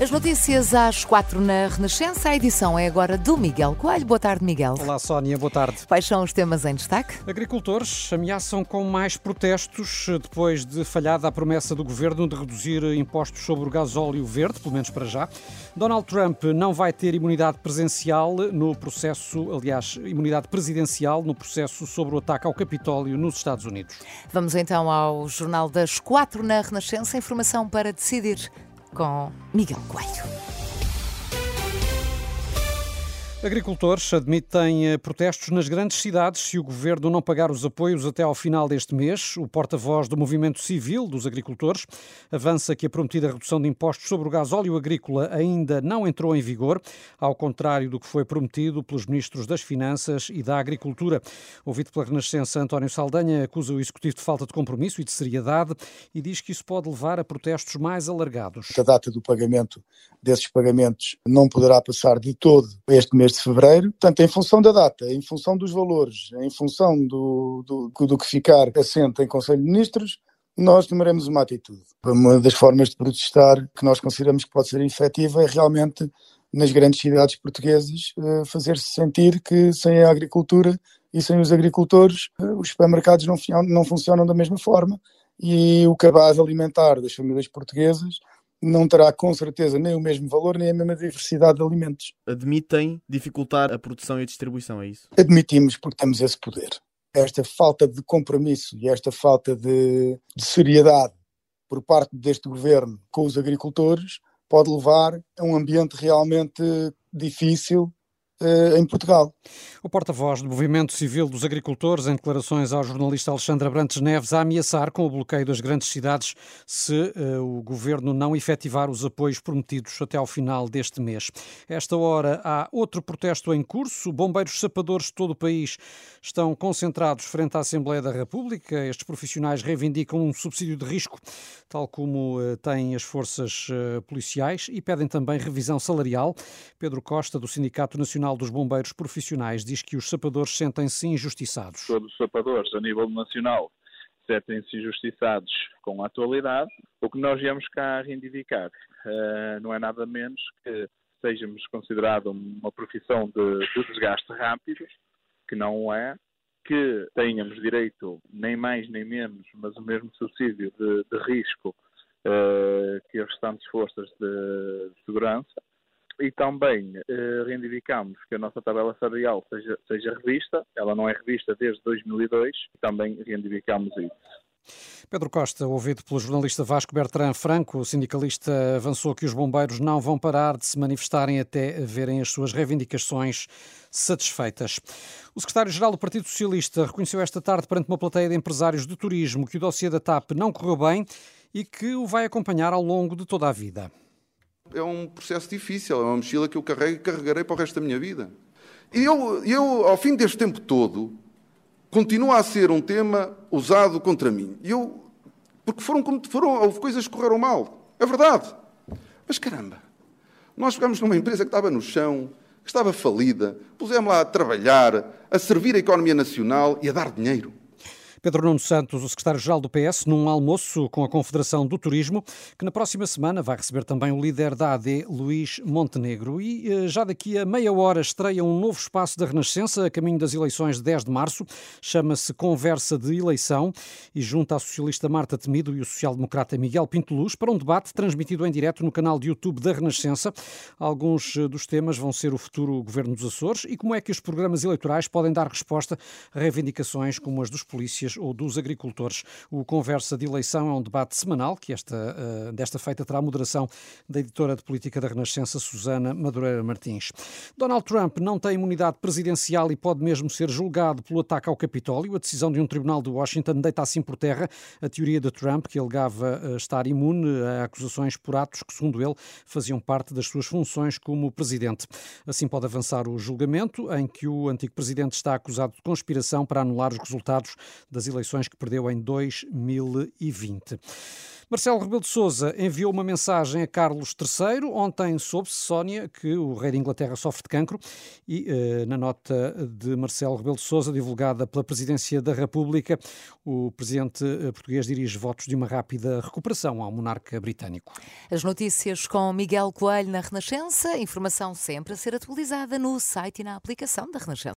As notícias às quatro na Renascença. A edição é agora do Miguel Coelho. Boa tarde, Miguel. Olá, Sónia. Boa tarde. Quais são os temas em destaque? Agricultores ameaçam com mais protestos depois de falhada a promessa do governo de reduzir impostos sobre o gasóleo verde, pelo menos para já. Donald Trump não vai ter imunidade presencial no processo, aliás, imunidade presidencial no processo sobre o ataque ao Capitólio nos Estados Unidos. Vamos então ao Jornal das Quatro na Renascença. Informação para decidir com Miguel Coelho. Agricultores admitem eh, protestos nas grandes cidades se o governo não pagar os apoios até ao final deste mês. O porta-voz do Movimento Civil dos Agricultores avança que a prometida redução de impostos sobre o gasóleo agrícola ainda não entrou em vigor, ao contrário do que foi prometido pelos ministros das Finanças e da Agricultura. Ouvido pela Renascença, António Saldanha acusa o executivo de falta de compromisso e de seriedade e diz que isso pode levar a protestos mais alargados. A data do pagamento desses pagamentos não poderá passar de todo este mês mês de fevereiro, portanto, em função da data, em função dos valores, em função do, do, do que ficar assente em Conselho de Ministros, nós tomaremos uma atitude. Uma das formas de protestar que nós consideramos que pode ser efetiva é realmente, nas grandes cidades portuguesas, eh, fazer-se sentir que sem a agricultura e sem os agricultores, eh, os supermercados não, não funcionam da mesma forma e o cabaz alimentar das famílias portuguesas não terá com certeza nem o mesmo valor nem a mesma diversidade de alimentos. Admitem dificultar a produção e a distribuição, é isso? Admitimos porque temos esse poder. Esta falta de compromisso e esta falta de, de seriedade por parte deste governo com os agricultores pode levar a um ambiente realmente difícil em Portugal. O porta-voz do Movimento Civil dos Agricultores, em declarações ao jornalista Alexandre Brantes Neves, a ameaçar com o bloqueio das grandes cidades se uh, o governo não efetivar os apoios prometidos até ao final deste mês. Esta hora há outro protesto em curso. Bombeiros sapadores de todo o país estão concentrados frente à Assembleia da República. Estes profissionais reivindicam um subsídio de risco, tal como uh, têm as forças uh, policiais, e pedem também revisão salarial. Pedro Costa, do Sindicato Nacional Nacional dos Bombeiros Profissionais diz que os sapadores sentem-se injustiçados. Todos os sapadores a nível nacional sentem-se injustiçados com a atualidade. O que nós viemos cá reivindicar uh, não é nada menos que sejamos considerados uma profissão de, de desgaste rápido, que não é, que tenhamos direito nem mais nem menos, mas o mesmo subsídio de, de risco uh, que as restantes forças de, de segurança e também eh, reivindicamos que a nossa tabela salarial seja, seja revista. Ela não é revista desde 2002 e também reivindicamos isso. Pedro Costa, ouvido pelo jornalista Vasco Bertrand Franco, o sindicalista avançou que os bombeiros não vão parar de se manifestarem até verem as suas reivindicações satisfeitas. O secretário-geral do Partido Socialista reconheceu esta tarde perante uma plateia de empresários de turismo que o dossiê da TAP não correu bem e que o vai acompanhar ao longo de toda a vida é um processo difícil, é uma mochila que eu carrego e carregarei para o resto da minha vida. E eu, eu, ao fim deste tempo todo, continua a ser um tema usado contra mim. E eu, porque foram, foram, houve coisas que correram mal. É verdade. Mas caramba, nós ficamos numa empresa que estava no chão, que estava falida, pusemos lá a trabalhar, a servir a economia nacional e a dar dinheiro. Pedro Nuno Santos, o secretário-geral do PS, num almoço com a Confederação do Turismo, que na próxima semana vai receber também o líder da AD, Luís Montenegro. E eh, já daqui a meia hora estreia um novo espaço da Renascença a caminho das eleições de 10 de março. Chama-se Conversa de Eleição e junta a socialista Marta Temido e o social-democrata Miguel Pinto Luz para um debate transmitido em direto no canal de YouTube da Renascença. Alguns eh, dos temas vão ser o futuro governo dos Açores e como é que os programas eleitorais podem dar resposta a reivindicações como as dos polícias ou dos agricultores. O Conversa de Eleição é um debate semanal que esta, uh, desta feita terá a moderação da editora de política da Renascença, Susana Madureira Martins. Donald Trump não tem imunidade presidencial e pode mesmo ser julgado pelo ataque ao Capitólio. A decisão de um tribunal de Washington deita assim por terra a teoria de Trump, que alegava uh, estar imune a acusações por atos que, segundo ele, faziam parte das suas funções como presidente. Assim pode avançar o julgamento, em que o antigo presidente está acusado de conspiração para anular os resultados das eleições que perdeu em 2020. Marcelo Rebelo de Sousa enviou uma mensagem a Carlos III. Ontem soube-se, Sónia, que o rei de Inglaterra sofre de cancro e eh, na nota de Marcelo Rebelo de Sousa, divulgada pela Presidência da República, o presidente eh, português dirige votos de uma rápida recuperação ao monarca britânico. As notícias com Miguel Coelho na Renascença, informação sempre a ser atualizada no site e na aplicação da Renascença.